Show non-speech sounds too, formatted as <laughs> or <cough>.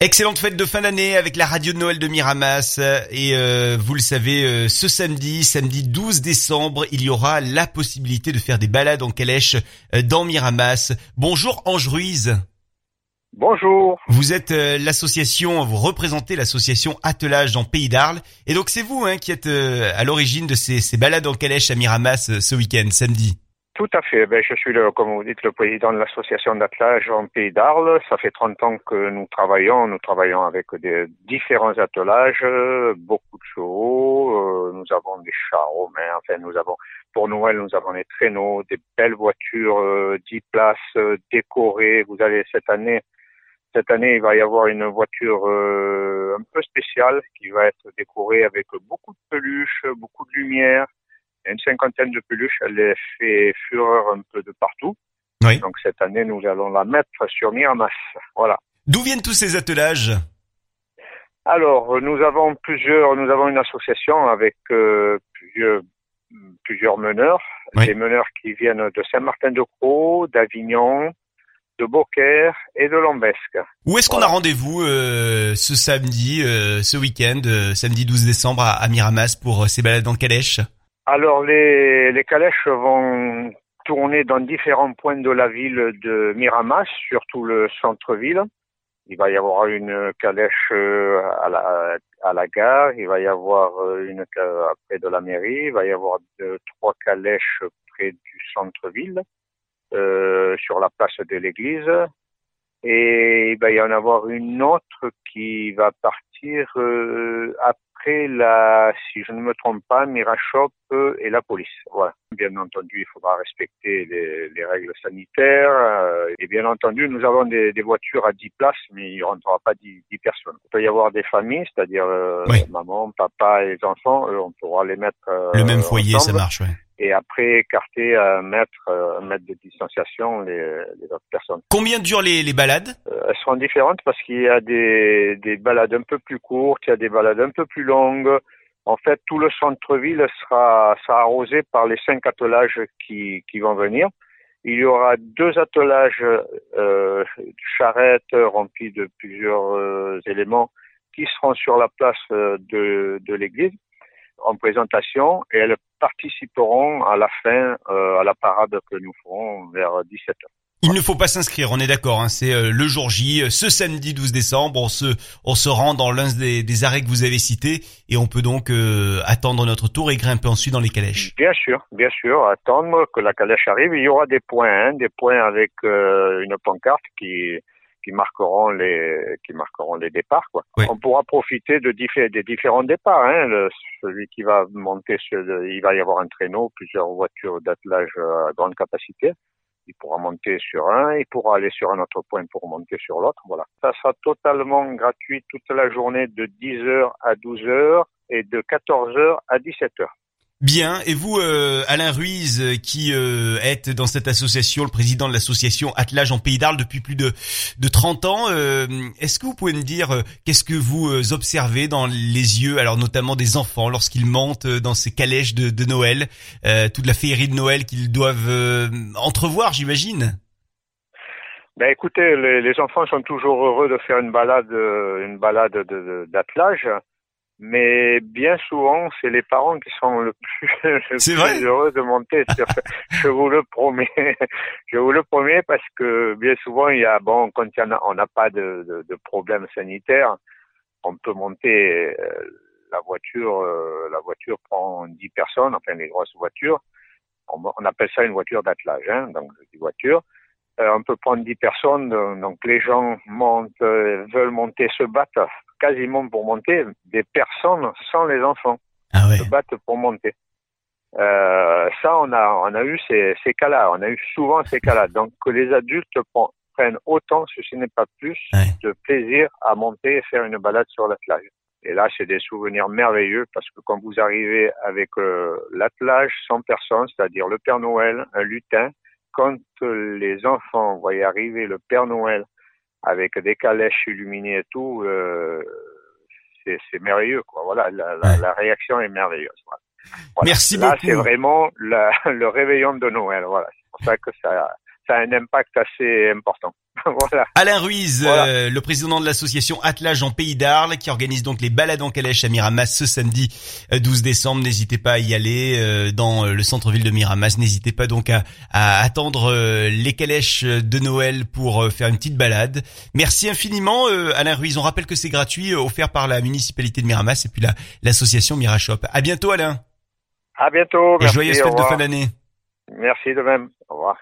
Excellente fête de fin d'année avec la radio de Noël de Miramas et euh, vous le savez euh, ce samedi, samedi 12 décembre, il y aura la possibilité de faire des balades en calèche euh, dans Miramas. Bonjour Ange Ruiz. Bonjour. Vous êtes l'association, vous représentez l'association Attelage dans Pays d'Arles et donc c'est vous hein, qui êtes à l'origine de ces, ces balades en calèche à Miramas ce week-end, samedi. Tout à fait. Ben, je suis, le, comme vous dites, le président de l'association d'attelage en Pays d'Arles. Ça fait 30 ans que nous travaillons. Nous travaillons avec des différents attelages, beaucoup de chevaux. Euh, nous avons des chars romains. Enfin, nous avons, pour Noël, nous avons des traîneaux, des belles voitures, euh, 10 places euh, décorées. Vous allez cette année, cette année, il va y avoir une voiture euh, un peu spéciale qui va être décorée avec beaucoup de peluches, beaucoup de lumière une cinquantaine de peluches. Elle les fait fureur un peu de partout. Oui. Donc cette année, nous allons la mettre sur Miramas. Voilà. D'où viennent tous ces attelages? Alors, nous avons plusieurs, nous avons une association avec euh, plusieurs, plusieurs meneurs. Oui. Des meneurs qui viennent de Saint-Martin-de-Croix, d'Avignon, de Beaucaire et de Lambesque. Où est-ce qu'on a rendez-vous euh, ce samedi, euh, ce week-end, samedi 12 décembre à, à Miramas pour ces balades en calèche? Alors, les, les calèches vont tourner dans différents points de la ville de Miramas, surtout le centre-ville. Il va y avoir une calèche euh, à la, à la gare, il va y avoir euh, une près de la mairie, il va y avoir deux, trois calèches près du centre-ville, euh, sur la place de l'église. Et il va y en avoir une autre qui va partir euh, après la, si je ne me trompe pas, Mirachop euh, et la police. Voilà. Bien entendu, il faudra respecter les, les règles sanitaires. euh, et bien entendu, nous avons des, des voitures à 10 places, mais il n'y rentrera pas 10, 10 personnes. Il peut y avoir des familles, c'est-à-dire euh, Oui. maman, papa et les enfants. Eux, on pourra les mettre euh, Le même foyer, ça marche, ouais. et après écarter à un mètre, un mètre de distanciation les, les autres personnes. Combien durent les, les balades? Seront différentes parce qu'il y a des, des balades un peu plus courtes, il y a des balades un peu plus longues. En fait, tout le centre-ville sera, sera arrosé par les cinq attelages qui, qui vont venir. Il y aura deux attelages euh, charrettes remplies de plusieurs euh, éléments qui seront sur la place euh, de, de l'église en présentation et elles participeront à la fin à la parade que nous ferons vers 17h. Il ne faut pas s'inscrire, on est d'accord. Hein, c'est euh, le jour J, euh, ce samedi 12 décembre. On se, on se rend dans l'un des, des arrêts que vous avez cités et on peut donc euh, attendre notre tour et grimper ensuite dans les calèches. Bien sûr, bien sûr, attendre que la calèche arrive. Il y aura des points, hein, des points avec euh, une pancarte qui qui marqueront les qui marqueront les départs. Quoi. Oui. On pourra profiter de diffé- des différents départs. Hein. Le- celui qui va monter sur, le- il va y avoir un traîneau, plusieurs voitures d'attelage à grande capacité. Il pourra monter sur un, il pourra aller sur un autre point pour monter sur l'autre. Voilà. Ça sera totalement gratuit toute la journée de 10h à 12h et de 14h à 17h. Bien. Et vous, euh, Alain Ruiz, euh, qui euh, êtes dans cette association, le président de l'association Attelage en Pays d'Arles depuis plus de, de 30 ans, euh, est-ce que vous pouvez me dire euh, qu'est-ce que vous euh, observez dans les yeux, alors notamment des enfants, lorsqu'ils montent dans ces calèches de, de Noël, toute la féerie de Noël qu'ils doivent entrevoir, j'imagine? Ben écoutez, les, les enfants sont toujours heureux de faire une balade, une balade de- de- d'attelage, mais bien souvent, c'est les parents qui sont le plus, <laughs> le plus heureux de monter. sur- <laughs> je vous le promets, je vous le promets parce que bien souvent, il y a bon, quand il y en a, on n'a pas de, de, de problème sanitaire, on peut monter. euh, la voiture, euh, la voiture prend 10 personnes, enfin les grosses voitures. On, on appelle ça une voiture d'attelage, hein, donc je dis voiture. Euh, on peut prendre 10 personnes, euh, donc les gens montent, euh, veulent monter, se battent quasiment pour monter, des personnes sans les enfants Ah ouais. se battent pour monter. Euh, ça, on a, on a eu ces, ces cas-là, on a eu souvent ces cas-là. Donc que les adultes pren- prennent autant, si ce n'est pas plus, Ouais. de plaisir à monter et faire une balade sur l'attelage. Et là, c'est des souvenirs merveilleux parce que quand vous arrivez avec euh, l'attelage sans personne, c'est-à-dire le Père Noël, un lutin, quand euh, les enfants voient arriver le Père Noël avec des calèches illuminées et tout, euh, c'est c'est merveilleux. Quoi. Voilà, la, la, Ouais. la réaction est merveilleuse. Voilà. Voilà. Merci Là, beaucoup. c'est vraiment la- <laughs> le réveillon de Noël. Voilà, c'est pour ça que ça, ça a un impact assez important. <laughs> voilà. Alain Ruiz, Voilà. euh, le président de l'association Attelage en Pays d'Arles, qui organise donc les balades en calèche à Miramas ce samedi euh, 12 décembre. N'hésitez pas à y aller euh, dans euh, le centre-ville de Miramas. N'hésitez pas donc à, à attendre euh, les calèches de Noël pour euh, faire une petite balade. Merci infiniment, euh, Alain Ruiz. On rappelle que c'est gratuit, euh, offert par la municipalité de Miramas et puis la- l'association Mirashop. À bientôt, Alain. À bientôt. Et joyeuses fêtes de fin d'année. Merci de même. Au revoir.